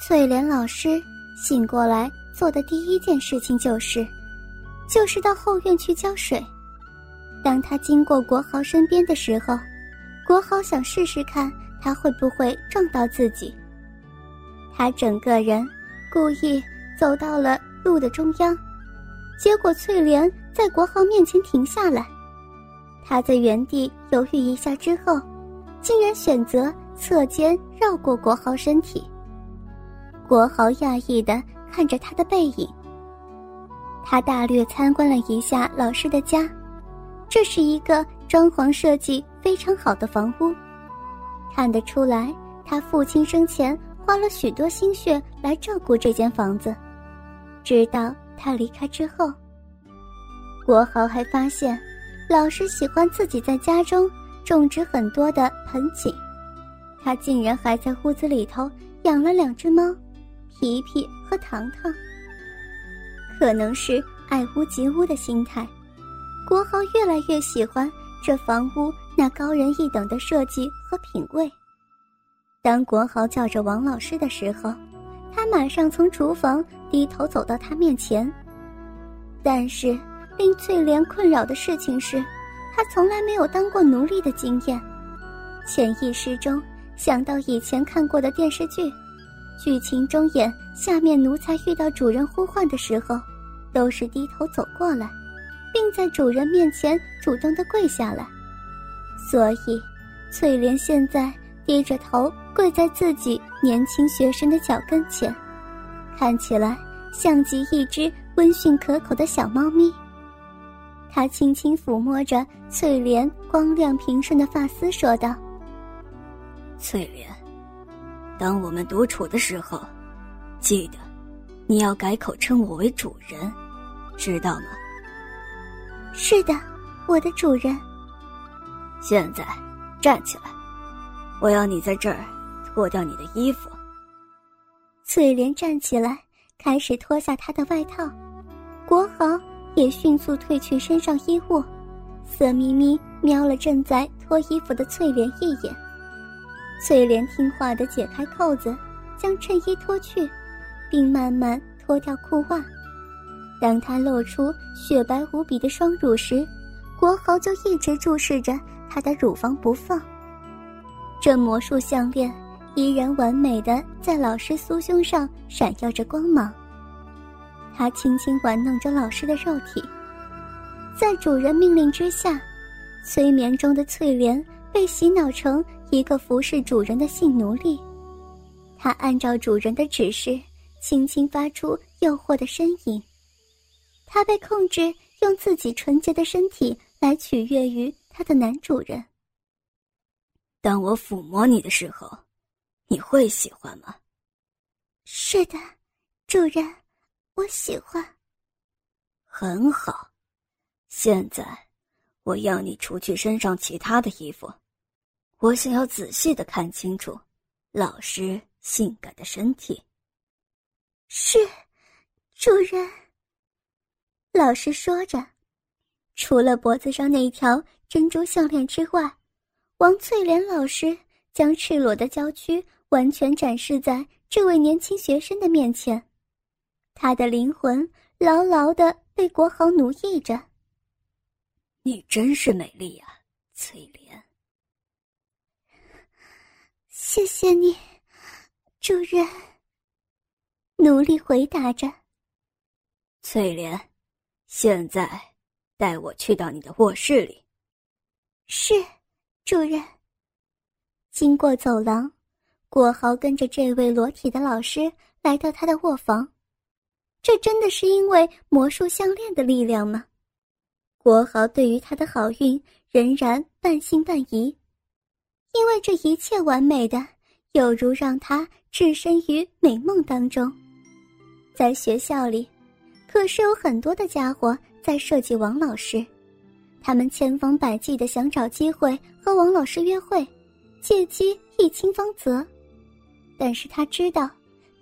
翠莲老师醒过来做的第一件事情就是，就是到后院去浇水。当他经过国豪身边的时候，国豪想试试看他会不会撞到自己。他整个人故意走到了路的中央，结果翠莲在国豪面前停下来。他在原地犹豫一下之后，竟然选择侧肩绕过国豪身体。国豪讶异的看着他的背影。他大略参观了一下老师的家，这是一个装潢设计非常好的房屋，看得出来他父亲生前花了许多心血来照顾这间房子。直到他离开之后，国豪还发现。老师喜欢自己在家中种植很多的盆景，他竟然还在屋子里头养了两只猫，皮皮和糖糖。可能是爱屋及乌的心态，国豪越来越喜欢这房屋那高人一等的设计和品味。当国豪叫着王老师的时候，他马上从厨房低头走到他面前，但是。令翠莲困扰的事情是，他从来没有当过奴隶的经验。潜意识中想到以前看过的电视剧，剧情中演下面奴才遇到主人呼唤的时候，都是低头走过来，并在主人面前主动的跪下来。所以，翠莲现在低着头跪在自己年轻学生的脚跟前，看起来像极一只温驯可口的小猫咪。他轻轻抚摸着翠莲光亮平顺的发丝，说道：“翠莲，当我们独处的时候，记得你要改口称我为主人，知道吗？”“是的，我的主人。”“现在站起来，我要你在这儿脱掉你的衣服。”翠莲站起来，开始脱下她的外套。国豪。也迅速褪去身上衣物，色眯眯瞄了正在脱衣服的翠莲一眼。翠莲听话的解开扣子，将衬衣脱去，并慢慢脱掉裤袜。当她露出雪白无比的双乳时，国豪就一直注视着她的乳房不放。这魔术项链依然完美的在老师酥胸上闪耀着光芒。他轻轻玩弄着老师的肉体，在主人命令之下，催眠中的翠莲被洗脑成一个服侍主人的性奴隶。他按照主人的指示，轻轻发出诱惑的呻吟。他被控制，用自己纯洁的身体来取悦于他的男主人。当我抚摸你的时候，你会喜欢吗？是的，主人。我喜欢。很好，现在我要你除去身上其他的衣服，我想要仔细的看清楚老师性感的身体。是，主人。老师说着，除了脖子上那条珍珠项链之外，王翠莲老师将赤裸的娇躯完全展示在这位年轻学生的面前。他的灵魂牢牢的被国豪奴役着。你真是美丽呀，翠莲。谢谢你，主人。奴隶回答着。翠莲，现在带我去到你的卧室里。是，主人。经过走廊，国豪跟着这位裸体的老师来到他的卧房。这真的是因为魔术项链的力量吗？国豪对于他的好运仍然半信半疑，因为这一切完美的有如让他置身于美梦当中。在学校里，可是有很多的家伙在设计王老师，他们千方百计的想找机会和王老师约会，借机一清方泽。但是他知道，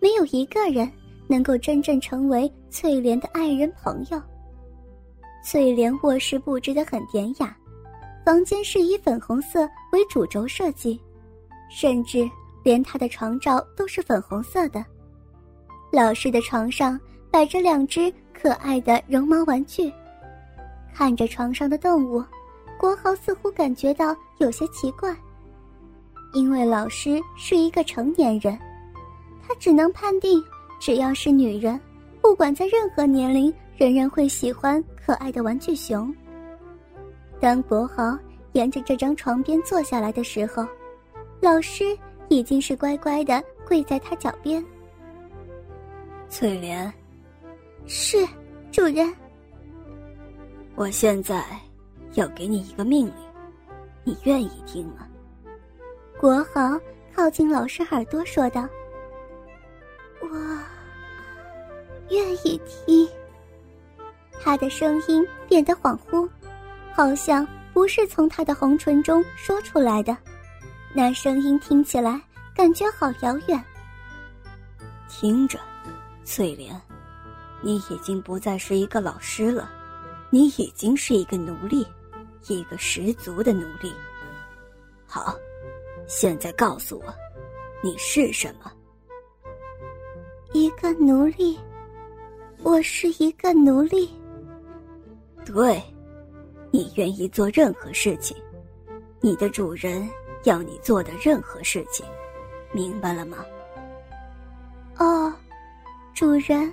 没有一个人。能够真正成为翠莲的爱人朋友。翠莲卧室布置的很典雅，房间是以粉红色为主轴设计，甚至连他的床罩都是粉红色的，老师的床上摆着两只可爱的绒毛玩具，看着床上的动物，国豪似乎感觉到有些奇怪。因为老师是一个成年人，他只能判定，只要是女人，不管在任何年龄，仍然会喜欢可爱的玩具熊。当国豪沿着这张床边坐下来的时候，老师已经是乖乖的跪在他脚边。翠莲，是主人。我现在要给你一个命令，你愿意听吗？国豪靠近老师耳朵说道：“我愿意听。”他的声音变得恍惚，好像不是从他的红唇中说出来的，那声音听起来感觉好遥远。听着，翠莲，你已经不再是一个老师了，你已经是一个奴隶，一个十足的奴隶。好。现在告诉我，你是什么？一个奴隶。我是一个奴隶。对，你愿意做任何事情，你的主人要你做的任何事情，明白了吗？哦，主人，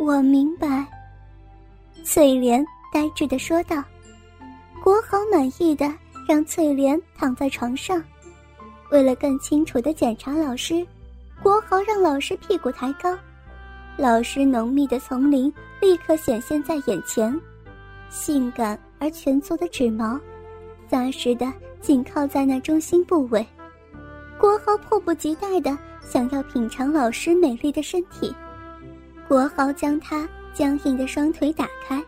我明白。翠莲呆滞的说道。国豪满意的让翠莲躺在床上。为了更清楚的检查老师，国豪让老师屁股抬高，老师浓密的丛林立刻显现在眼前，性感而蜷缩的指毛，扎实的紧靠在那中心部位。国豪迫不及待的想要品尝老师美丽的身体，国豪将他僵硬的双腿打开，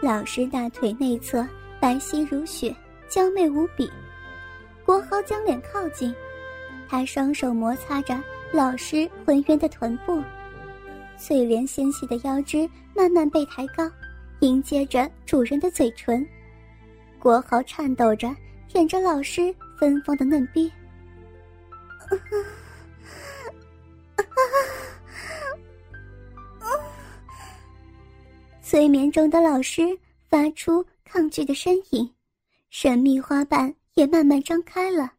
老师大腿内侧白皙如雪，娇媚无比。国豪将脸靠近，他双手摩擦着老师浑圆的臀部，翠莲纤细的腰肢慢慢被抬高，迎接着主人的嘴唇。国豪颤抖着舔着老师芬芳的嫩逼。催眠中的老师发出抗拒的呻吟，神秘花瓣。也慢慢张开了，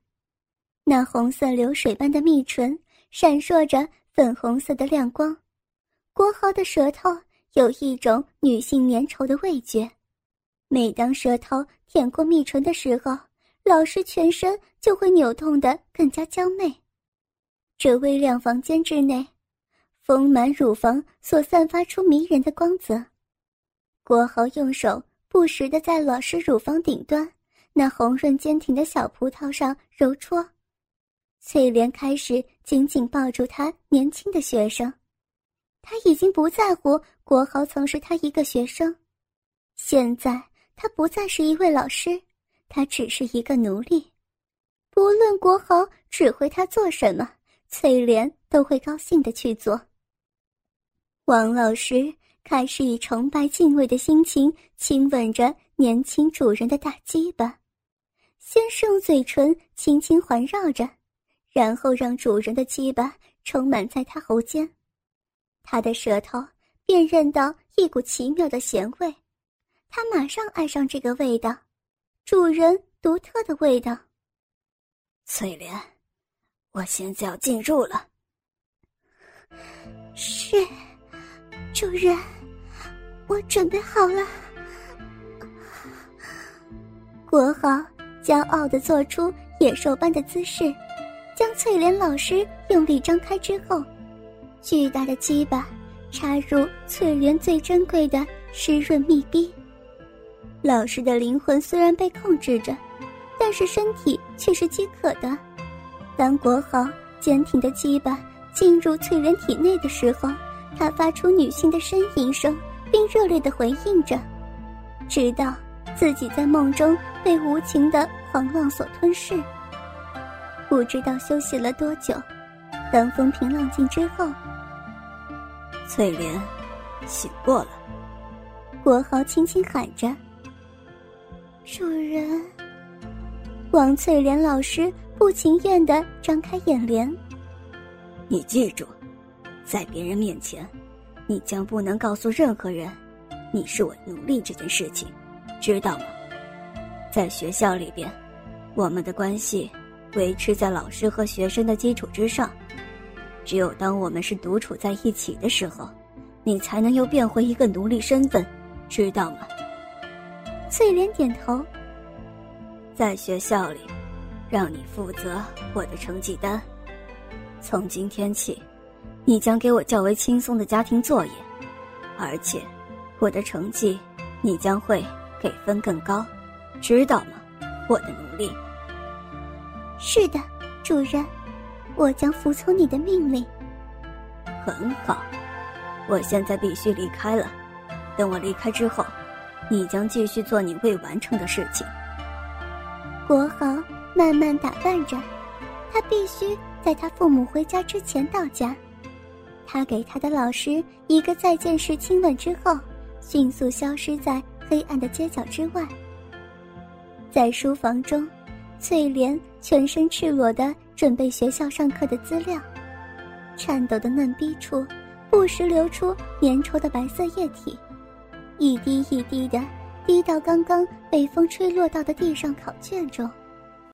那红色流水般的蜜唇闪烁着粉红色的亮光。国豪的舌头有一种女性粘稠的味觉，每当舌头舔过蜜唇的时候，老师全身就会扭动得更加娇媚。这微亮房间之内，丰满乳房所散发出迷人的光泽。国豪用手不时地在老师乳房顶端。那红润坚挺的小葡萄上揉搓，翠莲开始紧紧抱住他年轻的学生。他已经不在乎国豪曾是他一个学生，现在他不再是一位老师，他只是一个奴隶。不论国豪指挥他做什么，翠莲都会高兴的去做。王老师开始以崇拜敬畏的心情亲吻着年轻主人的大鸡巴。先是用嘴唇轻轻环绕着，然后让主人的鸡巴充满在他喉间。他的舌头辨认到一股奇妙的咸味，他马上爱上这个味道，主人独特的味道。翠莲，我现在要进入了。是，主人，我准备好了。国豪。骄傲的做出野兽般的姿势，将翠莲老师用力张开之后，巨大的鸡巴插入翠莲最珍贵的湿润密闭。老师的灵魂虽然被控制着，但是身体却是饥渴的。当国豪坚挺的鸡巴进入翠莲体内的时候，他发出女性的呻吟声，并热烈地回应着，直到。自己在梦中被无情的狂浪所吞噬，不知道休息了多久。当风平浪静之后，翠莲醒过了。国豪轻轻喊着：“主人。”王翠莲老师不情愿的张开眼帘。你记住，在别人面前，你将不能告诉任何人，你是我奴隶这件事情，知道吗？在学校里边，我们的关系维持在老师和学生的基础之上。只有当我们是独处在一起的时候，你才能又变回一个奴隶身份，知道吗？翠莲点头。在学校里，让你负责我的成绩单。从今天起，你将给我较为轻松的家庭作业，而且，我的成绩你将会给分更高，知道吗？我的奴隶。是的，主人。我将服从你的命令。很好，我现在必须离开了。等我离开之后，你将继续做你未完成的事情。国豪慢慢打扮着，他必须在他父母回家之前到家。他给他的老师一个再见式亲吻之后，迅速消失在黑暗的街角之外。在书房中，翠莲全身赤裸的。准备学校上课的资料，颤抖的嫩逼处不时流出粘稠的白色液体，一滴一滴的滴到刚刚被风吹落到的地上考卷中。